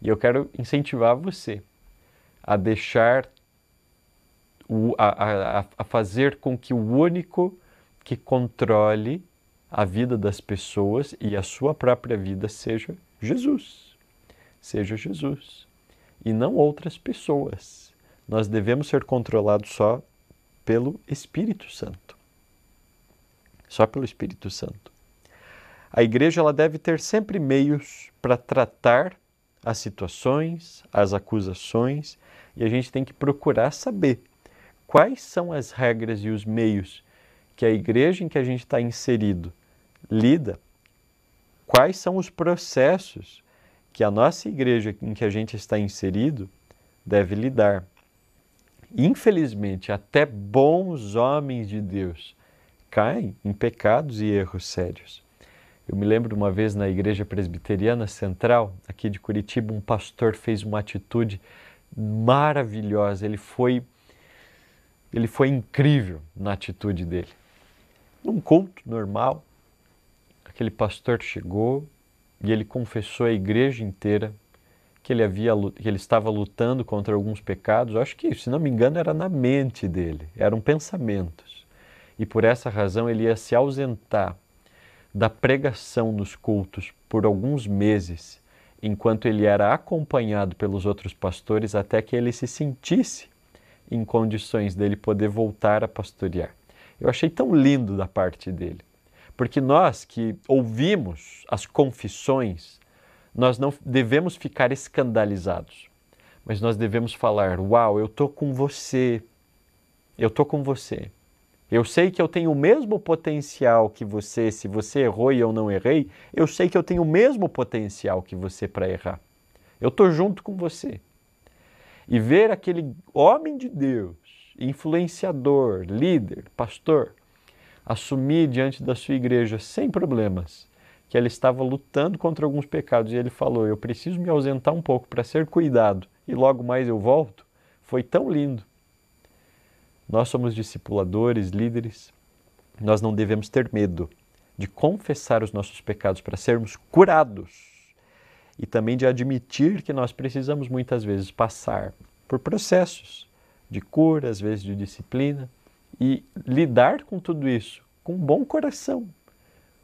E eu quero incentivar você a deixar, o, a, a, a fazer com que o único que controle a vida das pessoas e a sua própria vida seja Jesus. Seja Jesus. E não outras pessoas. Nós devemos ser controlados só pelo Espírito Santo. Só pelo Espírito Santo. A igreja ela deve ter sempre meios para tratar as situações, as acusações, e a gente tem que procurar saber quais são as regras e os meios que a igreja em que a gente está inserido lida, quais são os processos que a nossa igreja em que a gente está inserido deve lidar. Infelizmente, até bons homens de Deus caem em pecados e erros sérios. Eu me lembro uma vez na Igreja Presbiteriana Central, aqui de Curitiba, um pastor fez uma atitude maravilhosa. Ele foi ele foi incrível na atitude dele. Num culto normal, aquele pastor chegou e ele confessou à igreja inteira que ele havia que ele estava lutando contra alguns pecados. Eu acho que, se não me engano, era na mente dele, eram pensamentos. E por essa razão ele ia se ausentar da pregação nos cultos por alguns meses, enquanto ele era acompanhado pelos outros pastores até que ele se sentisse em condições dele poder voltar a pastorear. Eu achei tão lindo da parte dele, Porque nós que ouvimos as confissões, nós não devemos ficar escandalizados, mas nós devemos falar: Uau, eu estou com você, eu estou com você. Eu sei que eu tenho o mesmo potencial que você, se você errou e eu não errei, eu sei que eu tenho o mesmo potencial que você para errar. Eu estou junto com você. E ver aquele homem de Deus, influenciador, líder, pastor, assumir diante da sua igreja sem problemas que ele estava lutando contra alguns pecados e ele falou: Eu preciso me ausentar um pouco para ser cuidado e logo mais eu volto. Foi tão lindo. Nós somos discipuladores, líderes. Nós não devemos ter medo de confessar os nossos pecados para sermos curados e também de admitir que nós precisamos muitas vezes passar por processos de cura, às vezes de disciplina, e lidar com tudo isso com bom coração,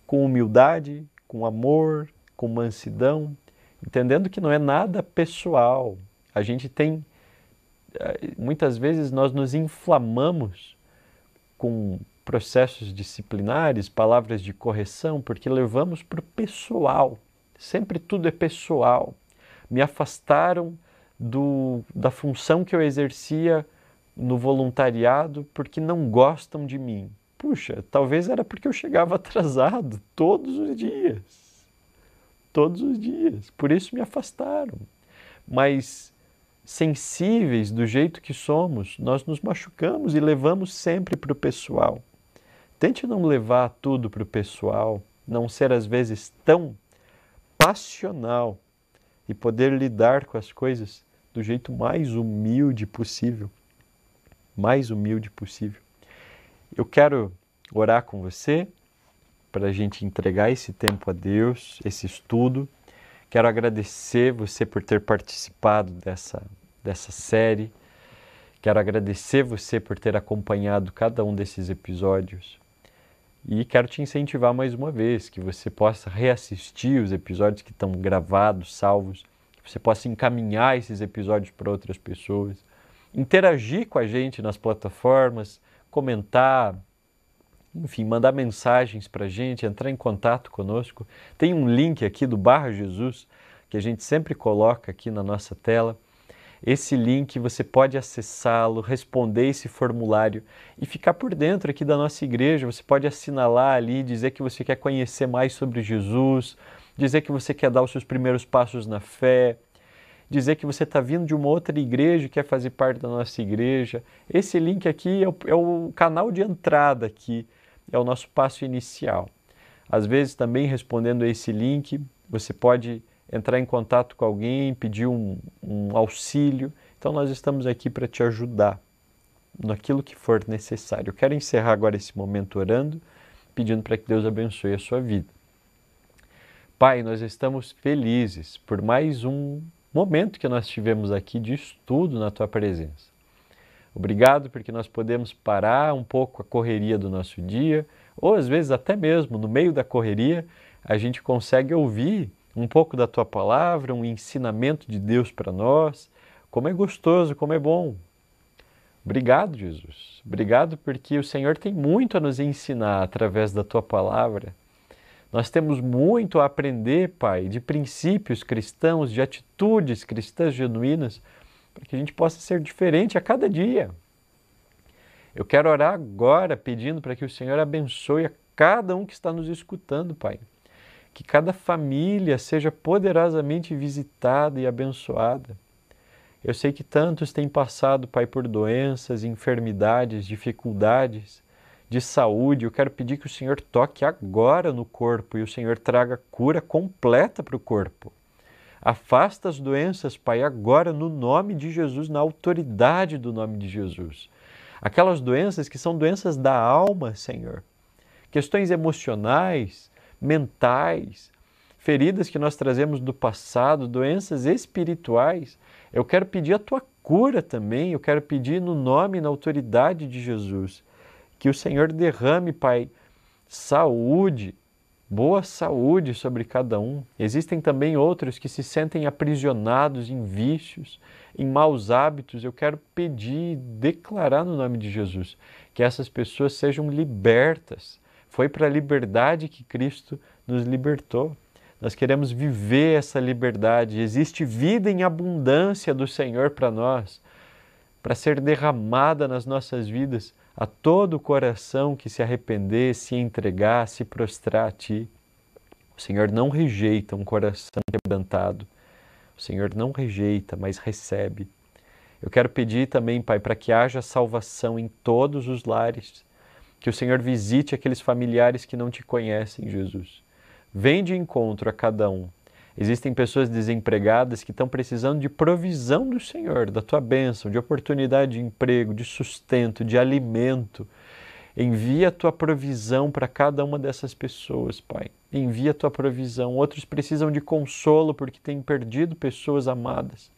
com humildade, com amor, com mansidão, entendendo que não é nada pessoal. A gente tem eh, muitas vezes nós nos inflamamos com processos disciplinares, palavras de correção, porque levamos para o pessoal. Sempre tudo é pessoal. Me afastaram do, da função que eu exercia no voluntariado porque não gostam de mim. Puxa, talvez era porque eu chegava atrasado todos os dias. Todos os dias. Por isso me afastaram. Mas sensíveis do jeito que somos, nós nos machucamos e levamos sempre para o pessoal. Tente não levar tudo para o pessoal, não ser às vezes tão passional e poder lidar com as coisas do jeito mais humilde possível. Mais humilde possível. Eu quero orar com você para a gente entregar esse tempo a Deus, esse estudo Quero agradecer você por ter participado dessa, dessa série. Quero agradecer você por ter acompanhado cada um desses episódios. E quero te incentivar mais uma vez que você possa reassistir os episódios que estão gravados, salvos, que você possa encaminhar esses episódios para outras pessoas, interagir com a gente nas plataformas, comentar, enfim, mandar mensagens para a gente, entrar em contato conosco. Tem um link aqui do Barra Jesus que a gente sempre coloca aqui na nossa tela. Esse link você pode acessá-lo, responder esse formulário e ficar por dentro aqui da nossa igreja. Você pode assinalar ali, dizer que você quer conhecer mais sobre Jesus, dizer que você quer dar os seus primeiros passos na fé, dizer que você está vindo de uma outra igreja e quer fazer parte da nossa igreja. Esse link aqui é o, é o canal de entrada aqui é o nosso passo inicial. Às vezes, também respondendo a esse link, você pode entrar em contato com alguém, pedir um, um auxílio. Então, nós estamos aqui para te ajudar naquilo que for necessário. Eu quero encerrar agora esse momento orando, pedindo para que Deus abençoe a sua vida. Pai, nós estamos felizes por mais um momento que nós tivemos aqui de estudo na tua presença. Obrigado porque nós podemos parar um pouco a correria do nosso dia, ou às vezes até mesmo no meio da correria, a gente consegue ouvir um pouco da tua palavra, um ensinamento de Deus para nós. Como é gostoso, como é bom. Obrigado, Jesus. Obrigado porque o Senhor tem muito a nos ensinar através da tua palavra. Nós temos muito a aprender, Pai, de princípios cristãos, de atitudes cristãs genuínas para que a gente possa ser diferente a cada dia. Eu quero orar agora pedindo para que o Senhor abençoe a cada um que está nos escutando, Pai. Que cada família seja poderosamente visitada e abençoada. Eu sei que tantos têm passado, Pai, por doenças, enfermidades, dificuldades de saúde. Eu quero pedir que o Senhor toque agora no corpo e o Senhor traga cura completa para o corpo. Afasta as doenças, Pai, agora no nome de Jesus, na autoridade do nome de Jesus. Aquelas doenças que são doenças da alma, Senhor. Questões emocionais, mentais, feridas que nós trazemos do passado, doenças espirituais. Eu quero pedir a tua cura também, eu quero pedir no nome e na autoridade de Jesus que o Senhor derrame, Pai, saúde, boa saúde sobre cada um. Existem também outros que se sentem aprisionados em vícios, em maus hábitos. Eu quero pedir, declarar no nome de Jesus, que essas pessoas sejam libertas, Foi para a liberdade que Cristo nos libertou. Nós queremos viver essa liberdade. Existe vida em abundância do Senhor para nós, para ser derramada nas nossas vidas a todo o coração que se arrepender, se entregar, se prostrar a Ti. O Senhor não rejeita um coração quebrantado. O Senhor não rejeita, mas recebe. Eu quero pedir também, Pai, para que haja salvação em todos os lares. Que o Senhor visite aqueles familiares que não te conhecem, Jesus. Vem de encontro a cada um. Existem pessoas desempregadas que estão precisando de provisão do Senhor, da tua bênção, de oportunidade de emprego, de sustento, de alimento. Envia a tua provisão para cada uma dessas pessoas, Pai. Envia a tua provisão. Outros precisam de consolo porque têm perdido pessoas amadas.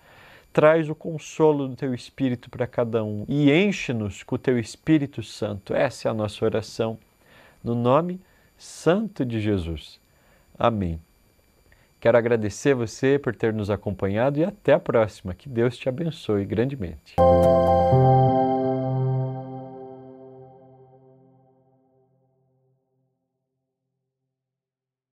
Traz o consolo do teu Espírito para cada um e enche-nos com o teu Espírito Santo. Essa é a nossa oração. No nome santo de Jesus. Amém. Quero agradecer você por ter nos acompanhado e até a próxima. Que Deus te abençoe grandemente.